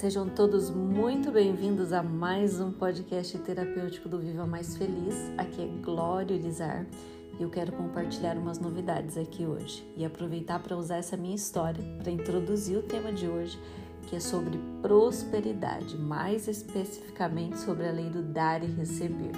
Sejam todos muito bem-vindos a mais um podcast terapêutico do Viva Mais Feliz. Aqui é Glória Lizar e eu quero compartilhar umas novidades aqui hoje e aproveitar para usar essa minha história para introduzir o tema de hoje, que é sobre prosperidade, mais especificamente sobre a lei do dar e receber.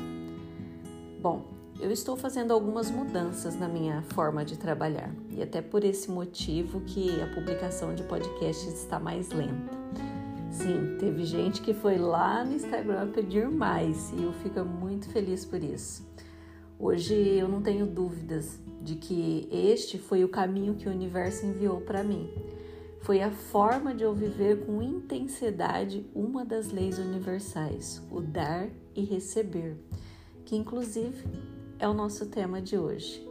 Bom, eu estou fazendo algumas mudanças na minha forma de trabalhar e até por esse motivo que a publicação de podcasts está mais lenta. Sim, teve gente que foi lá no Instagram pedir mais e eu fico muito feliz por isso. Hoje eu não tenho dúvidas de que este foi o caminho que o universo enviou para mim. Foi a forma de eu viver com intensidade uma das leis universais, o dar e receber, que inclusive é o nosso tema de hoje.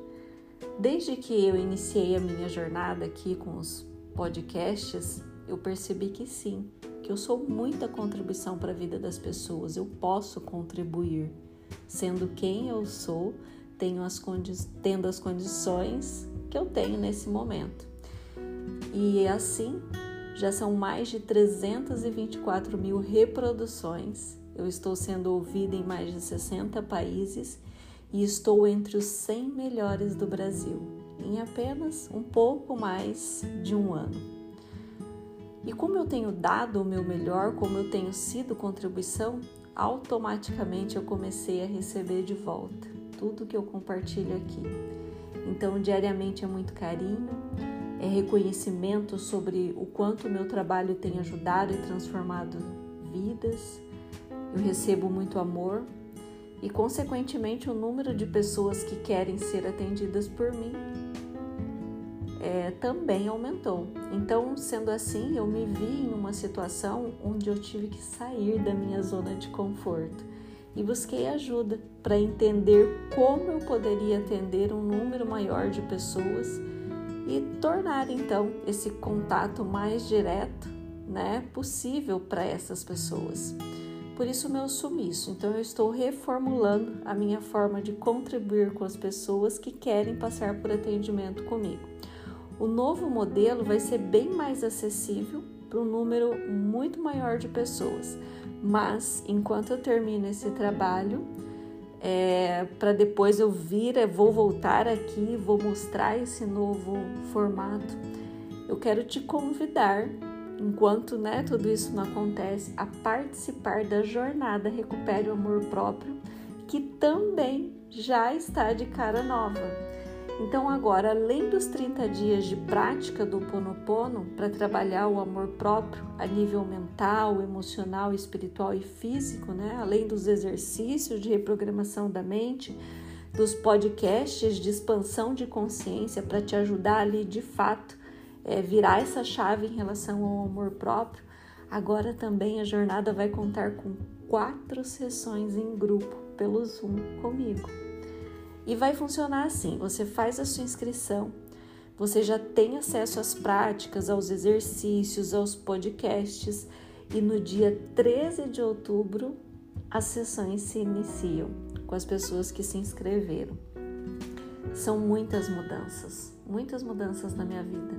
Desde que eu iniciei a minha jornada aqui com os podcasts, eu percebi que sim, eu sou muita contribuição para a vida das pessoas, eu posso contribuir. Sendo quem eu sou, tenho as tendo as condições que eu tenho nesse momento. E assim, já são mais de 324 mil reproduções. Eu estou sendo ouvida em mais de 60 países e estou entre os 100 melhores do Brasil em apenas um pouco mais de um ano. E como eu tenho dado o meu melhor, como eu tenho sido contribuição, automaticamente eu comecei a receber de volta tudo que eu compartilho aqui. Então, diariamente é muito carinho, é reconhecimento sobre o quanto o meu trabalho tem ajudado e transformado vidas. Eu recebo muito amor e, consequentemente, o número de pessoas que querem ser atendidas por mim é, também aumentou. Então, sendo assim, eu me vi em uma situação onde eu tive que sair da minha zona de conforto e busquei ajuda para entender como eu poderia atender um número maior de pessoas e tornar então esse contato mais direto, né, possível para essas pessoas. Por isso meu sumiço. Então eu estou reformulando a minha forma de contribuir com as pessoas que querem passar por atendimento comigo. O novo modelo vai ser bem mais acessível para um número muito maior de pessoas. Mas enquanto eu termino esse trabalho, é, para depois eu vir, eu vou voltar aqui, vou mostrar esse novo formato. Eu quero te convidar, enquanto né, tudo isso não acontece, a participar da jornada Recupere o Amor Próprio, que também já está de cara nova. Então, agora, além dos 30 dias de prática do Ponopono para trabalhar o amor próprio a nível mental, emocional, espiritual e físico, né? além dos exercícios de reprogramação da mente, dos podcasts de expansão de consciência para te ajudar ali de fato é, virar essa chave em relação ao amor próprio, agora também a jornada vai contar com quatro sessões em grupo pelo Zoom comigo. E vai funcionar assim: você faz a sua inscrição, você já tem acesso às práticas, aos exercícios, aos podcasts, e no dia 13 de outubro as sessões se iniciam com as pessoas que se inscreveram. São muitas mudanças, muitas mudanças na minha vida.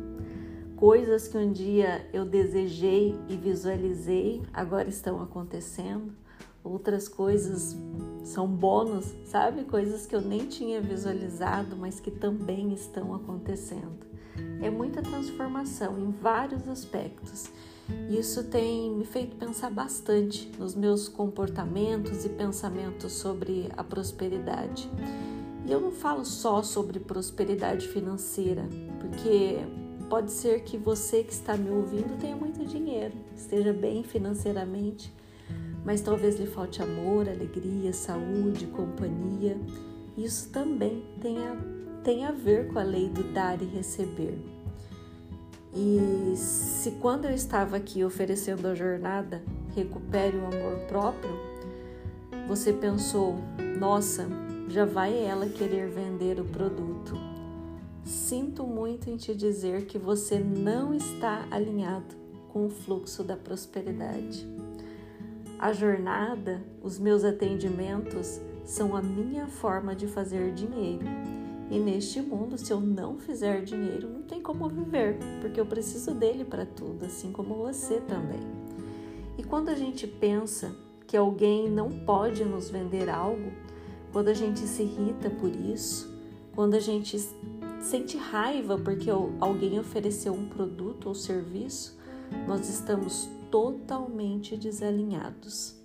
Coisas que um dia eu desejei e visualizei agora estão acontecendo outras coisas são bônus, sabe? Coisas que eu nem tinha visualizado, mas que também estão acontecendo. É muita transformação em vários aspectos. Isso tem me feito pensar bastante nos meus comportamentos e pensamentos sobre a prosperidade. E eu não falo só sobre prosperidade financeira, porque pode ser que você que está me ouvindo tenha muito dinheiro, esteja bem financeiramente, mas talvez lhe falte amor, alegria, saúde, companhia. Isso também tem a, tem a ver com a lei do dar e receber. E se quando eu estava aqui oferecendo a jornada Recupere o Amor Próprio, você pensou, nossa, já vai ela querer vender o produto. Sinto muito em te dizer que você não está alinhado com o fluxo da prosperidade. A jornada, os meus atendimentos são a minha forma de fazer dinheiro. E neste mundo, se eu não fizer dinheiro, não tem como viver, porque eu preciso dele para tudo, assim como você também. quando a gente pensa que alguém não pode nos vender algo, quando a gente se irrita por isso, quando a gente sente raiva porque alguém ofereceu um produto ou serviço, nós estamos totalmente desalinhados.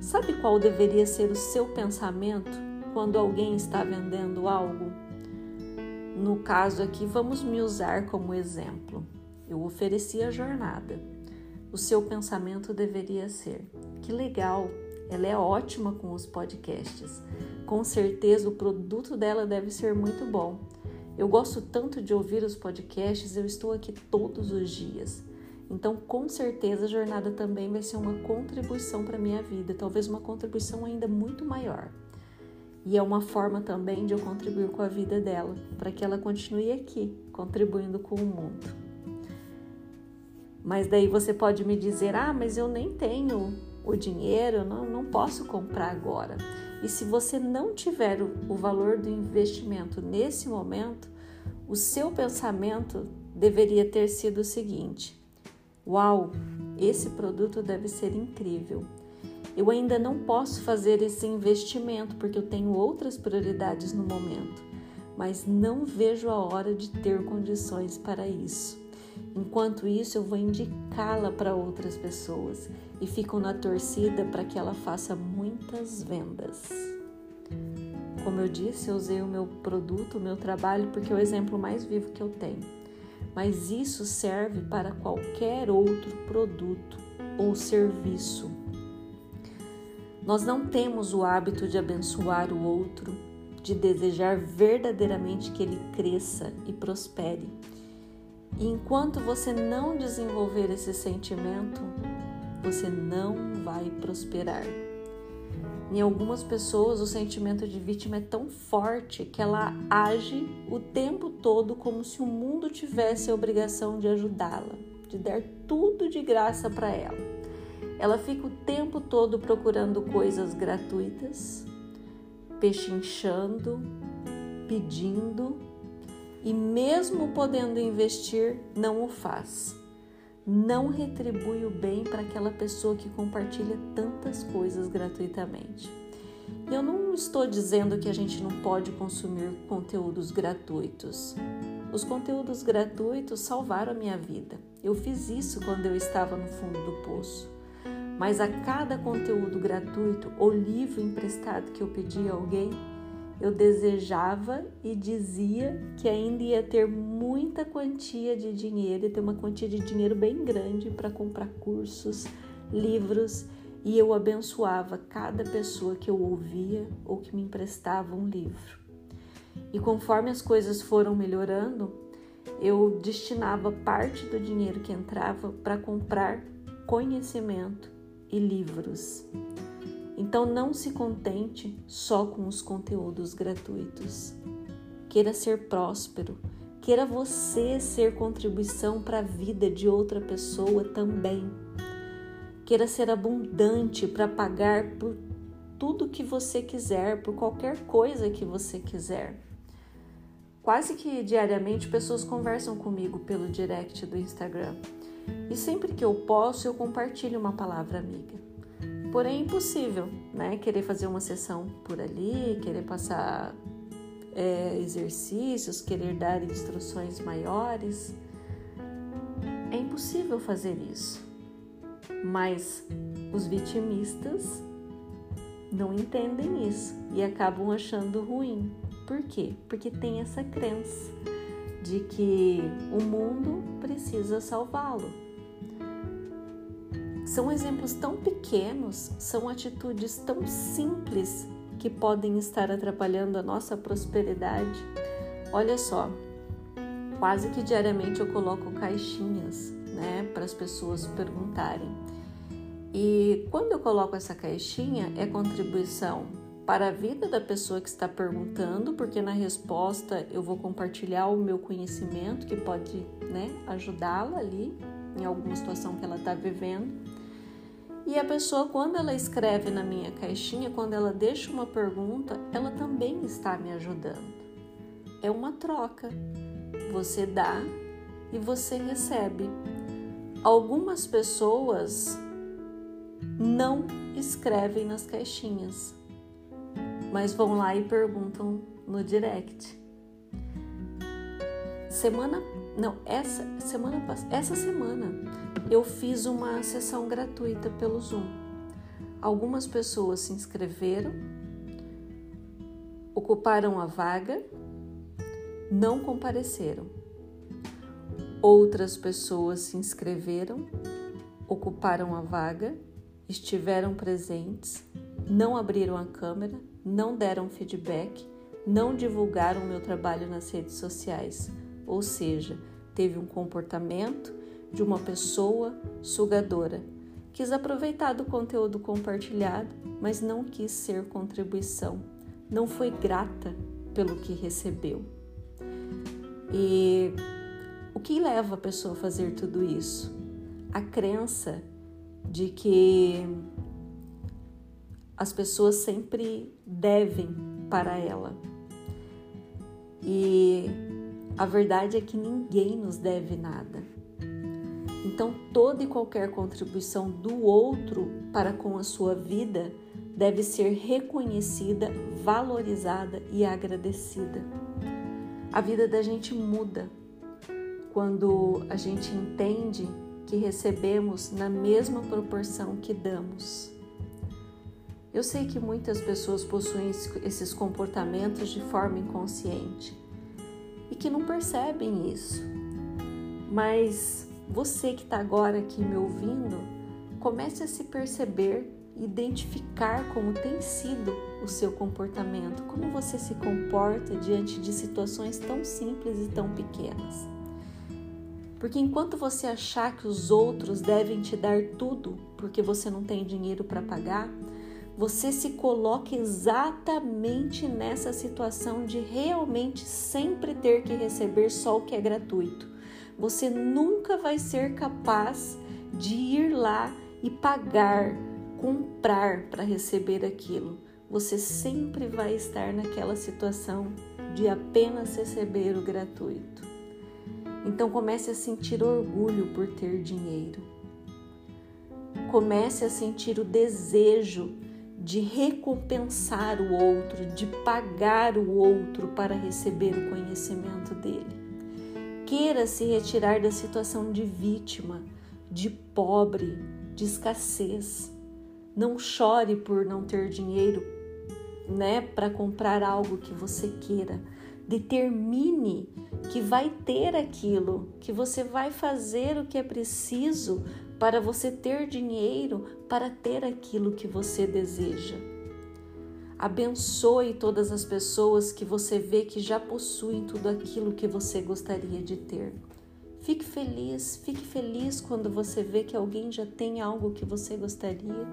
Sabe qual deveria ser o seu pensamento quando alguém está vendendo algo? No caso aqui, vamos me usar como exemplo. Eu ofereci a jornada. O seu pensamento deveria ser: que legal, ela é ótima com os podcasts. Com certeza o produto dela deve ser muito bom. Eu gosto tanto de ouvir os podcasts, eu estou aqui todos os dias. Então, com certeza, a jornada também vai ser uma contribuição para a minha vida, talvez uma contribuição ainda muito maior. E é uma forma também de eu contribuir com a vida dela, para que ela continue aqui, contribuindo com o mundo. Mas daí você pode me dizer: ah, mas eu nem tenho o dinheiro, não, não posso comprar agora. E se você não tiver o, o valor do investimento nesse momento, o seu pensamento deveria ter sido o seguinte: Uau, esse produto deve ser incrível. Eu ainda não posso fazer esse investimento porque eu tenho outras prioridades no momento, mas não vejo a hora de ter condições para isso. Enquanto isso, eu vou indicá-la para outras pessoas e fico na torcida para que ela faça muitas vendas. Como eu disse, eu usei o meu produto, o meu trabalho, porque é o exemplo mais vivo que eu tenho. Mas isso serve para qualquer outro produto ou serviço. Nós não temos o hábito de abençoar o outro, de desejar verdadeiramente que ele cresça e prospere. E enquanto você não desenvolver esse sentimento, você não vai prosperar. Em algumas pessoas, o sentimento de vítima é tão forte que ela age o tempo todo como se o mundo tivesse a obrigação de ajudá-la, de dar tudo de graça para ela. Ela fica o tempo todo procurando coisas gratuitas, pechinchando, pedindo e, mesmo podendo investir, não o faz não retribui o bem para aquela pessoa que compartilha tantas coisas gratuitamente. Eu não estou dizendo que a gente não pode consumir conteúdos gratuitos. Os conteúdos gratuitos salvaram a minha vida. Eu fiz isso quando eu estava no fundo do poço. Mas a cada conteúdo gratuito ou livro emprestado que eu pedi a alguém, eu desejava e dizia que ainda ia ter muita quantia de dinheiro, e ter uma quantia de dinheiro bem grande para comprar cursos, livros, e eu abençoava cada pessoa que eu ouvia ou que me emprestava um livro. E conforme as coisas foram melhorando, eu destinava parte do dinheiro que entrava para comprar conhecimento e livros. Então não se contente só com os conteúdos gratuitos. Queira ser próspero, queira você ser contribuição para a vida de outra pessoa também. Queira ser abundante para pagar por tudo que você quiser, por qualquer coisa que você quiser. Quase que diariamente pessoas conversam comigo pelo direct do Instagram. E sempre que eu posso, eu compartilho uma palavra amiga. Porém, é impossível, né? Querer fazer uma sessão por ali, querer passar é, exercícios, querer dar instruções maiores. É impossível fazer isso. Mas os vitimistas não entendem isso e acabam achando ruim. Por quê? Porque tem essa crença de que o mundo precisa salvá-lo são exemplos tão pequenos, são atitudes tão simples que podem estar atrapalhando a nossa prosperidade. Olha só, quase que diariamente eu coloco caixinhas, né, para as pessoas perguntarem. E quando eu coloco essa caixinha, é contribuição para a vida da pessoa que está perguntando, porque na resposta eu vou compartilhar o meu conhecimento que pode né, ajudá-la ali em alguma situação que ela está vivendo. E a pessoa, quando ela escreve na minha caixinha, quando ela deixa uma pergunta, ela também está me ajudando. É uma troca. Você dá e você recebe. Algumas pessoas não escrevem nas caixinhas, mas vão lá e perguntam no direct. Semana, não, essa semana essa semana eu fiz uma sessão gratuita pelo Zoom. Algumas pessoas se inscreveram, ocuparam a vaga, não compareceram. Outras pessoas se inscreveram, ocuparam a vaga, estiveram presentes, não abriram a câmera, não deram feedback, não divulgaram meu trabalho nas redes sociais, ou seja, teve um comportamento de uma pessoa sugadora. Quis aproveitar do conteúdo compartilhado, mas não quis ser contribuição, não foi grata pelo que recebeu. E o que leva a pessoa a fazer tudo isso? A crença de que as pessoas sempre devem para ela. E a verdade é que ninguém nos deve nada. Então, toda e qualquer contribuição do outro para com a sua vida deve ser reconhecida, valorizada e agradecida. A vida da gente muda quando a gente entende que recebemos na mesma proporção que damos. Eu sei que muitas pessoas possuem esses comportamentos de forma inconsciente e que não percebem isso, mas você que está agora aqui me ouvindo, comece a se perceber, identificar como tem sido o seu comportamento, como você se comporta diante de situações tão simples e tão pequenas. Porque enquanto você achar que os outros devem te dar tudo porque você não tem dinheiro para pagar, você se coloca exatamente nessa situação de realmente sempre ter que receber só o que é gratuito você nunca vai ser capaz de ir lá e pagar, comprar para receber aquilo. Você sempre vai estar naquela situação de apenas receber o gratuito. Então comece a sentir orgulho por ter dinheiro. Comece a sentir o desejo de recompensar o outro, de pagar o outro para receber o conhecimento dele queira se retirar da situação de vítima, de pobre, de escassez. Não chore por não ter dinheiro, né, para comprar algo que você queira. Determine que vai ter aquilo, que você vai fazer o que é preciso para você ter dinheiro para ter aquilo que você deseja. Abençoe todas as pessoas que você vê que já possuem tudo aquilo que você gostaria de ter. Fique feliz, fique feliz quando você vê que alguém já tem algo que você gostaria.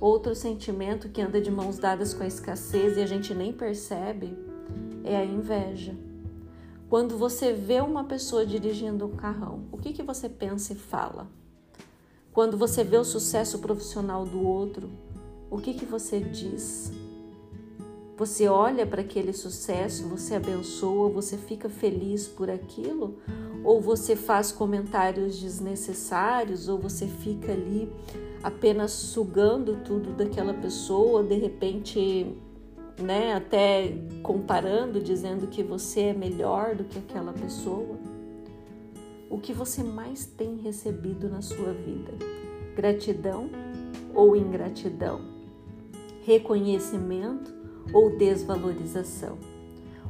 Outro sentimento que anda de mãos dadas com a escassez e a gente nem percebe é a inveja. Quando você vê uma pessoa dirigindo um carrão, o que, que você pensa e fala? Quando você vê o sucesso profissional do outro, o que, que você diz? Você olha para aquele sucesso, você abençoa, você fica feliz por aquilo? Ou você faz comentários desnecessários, ou você fica ali apenas sugando tudo daquela pessoa, de repente, né, até comparando, dizendo que você é melhor do que aquela pessoa? O que você mais tem recebido na sua vida? Gratidão ou ingratidão? reconhecimento ou desvalorização.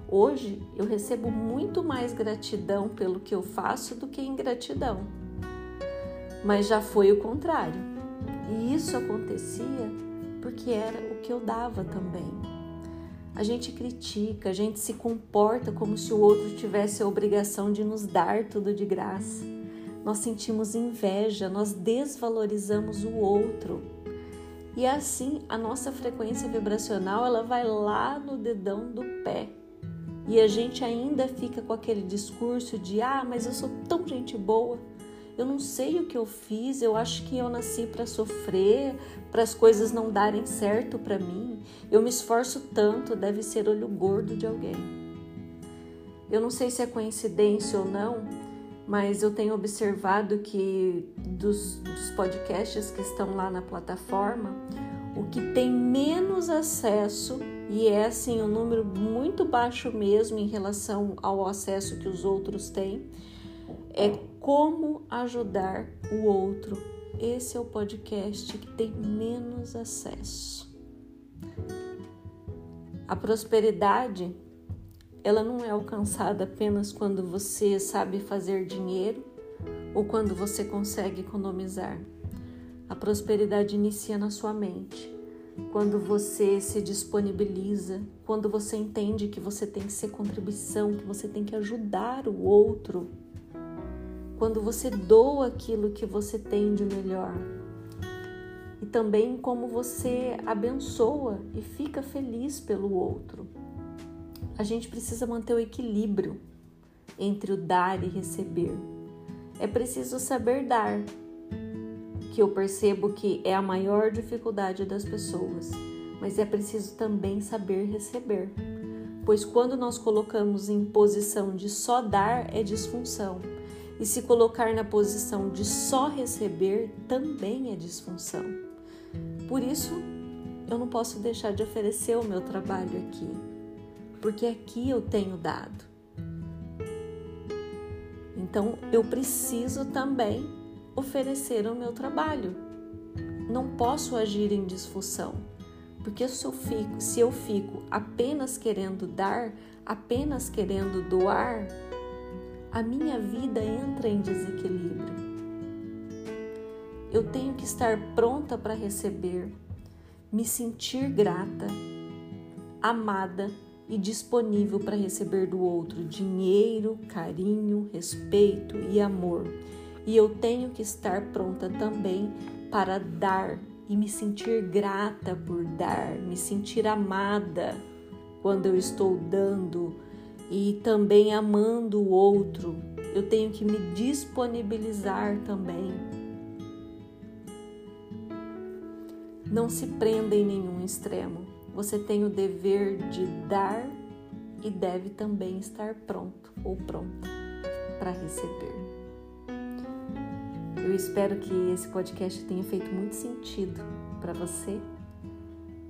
Hoje eu recebo muito mais gratidão pelo que eu faço do que ingratidão. Mas já foi o contrário. E isso acontecia porque era o que eu dava também. A gente critica, a gente se comporta como se o outro tivesse a obrigação de nos dar tudo de graça. Nós sentimos inveja, nós desvalorizamos o outro. E assim a nossa frequência vibracional ela vai lá no dedão do pé. E a gente ainda fica com aquele discurso de ah, mas eu sou tão gente boa. Eu não sei o que eu fiz, eu acho que eu nasci para sofrer, para as coisas não darem certo para mim. Eu me esforço tanto, deve ser olho gordo de alguém. Eu não sei se é coincidência ou não, mas eu tenho observado que dos, dos podcasts que estão lá na plataforma, o que tem menos acesso, e é assim um número muito baixo mesmo em relação ao acesso que os outros têm, é como ajudar o outro. Esse é o podcast que tem menos acesso. A prosperidade, ela não é alcançada apenas quando você sabe fazer dinheiro ou quando você consegue economizar. A prosperidade inicia na sua mente. Quando você se disponibiliza, quando você entende que você tem que ser contribuição, que você tem que ajudar o outro, quando você doa aquilo que você tem de melhor, e também como você abençoa e fica feliz pelo outro. A gente precisa manter o equilíbrio entre o dar e receber. É preciso saber dar, que eu percebo que é a maior dificuldade das pessoas, mas é preciso também saber receber. Pois quando nós colocamos em posição de só dar é disfunção, e se colocar na posição de só receber também é disfunção. Por isso, eu não posso deixar de oferecer o meu trabalho aqui, porque aqui eu tenho dado. Então, eu preciso também oferecer o meu trabalho. Não posso agir em disfunção, porque se eu fico, se eu fico apenas querendo dar, apenas querendo doar, a minha vida entra em desequilíbrio. Eu tenho que estar pronta para receber, me sentir grata, amada e disponível para receber do outro dinheiro, carinho, respeito e amor. E eu tenho que estar pronta também para dar e me sentir grata por dar, me sentir amada quando eu estou dando e também amando o outro. Eu tenho que me disponibilizar também Não se prenda em nenhum extremo. Você tem o dever de dar e deve também estar pronto ou pronta para receber. Eu espero que esse podcast tenha feito muito sentido para você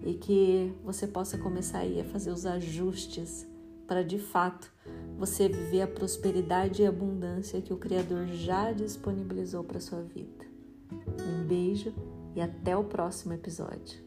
e que você possa começar aí a fazer os ajustes para de fato você viver a prosperidade e abundância que o Criador já disponibilizou para sua vida. Um beijo e até o próximo episódio.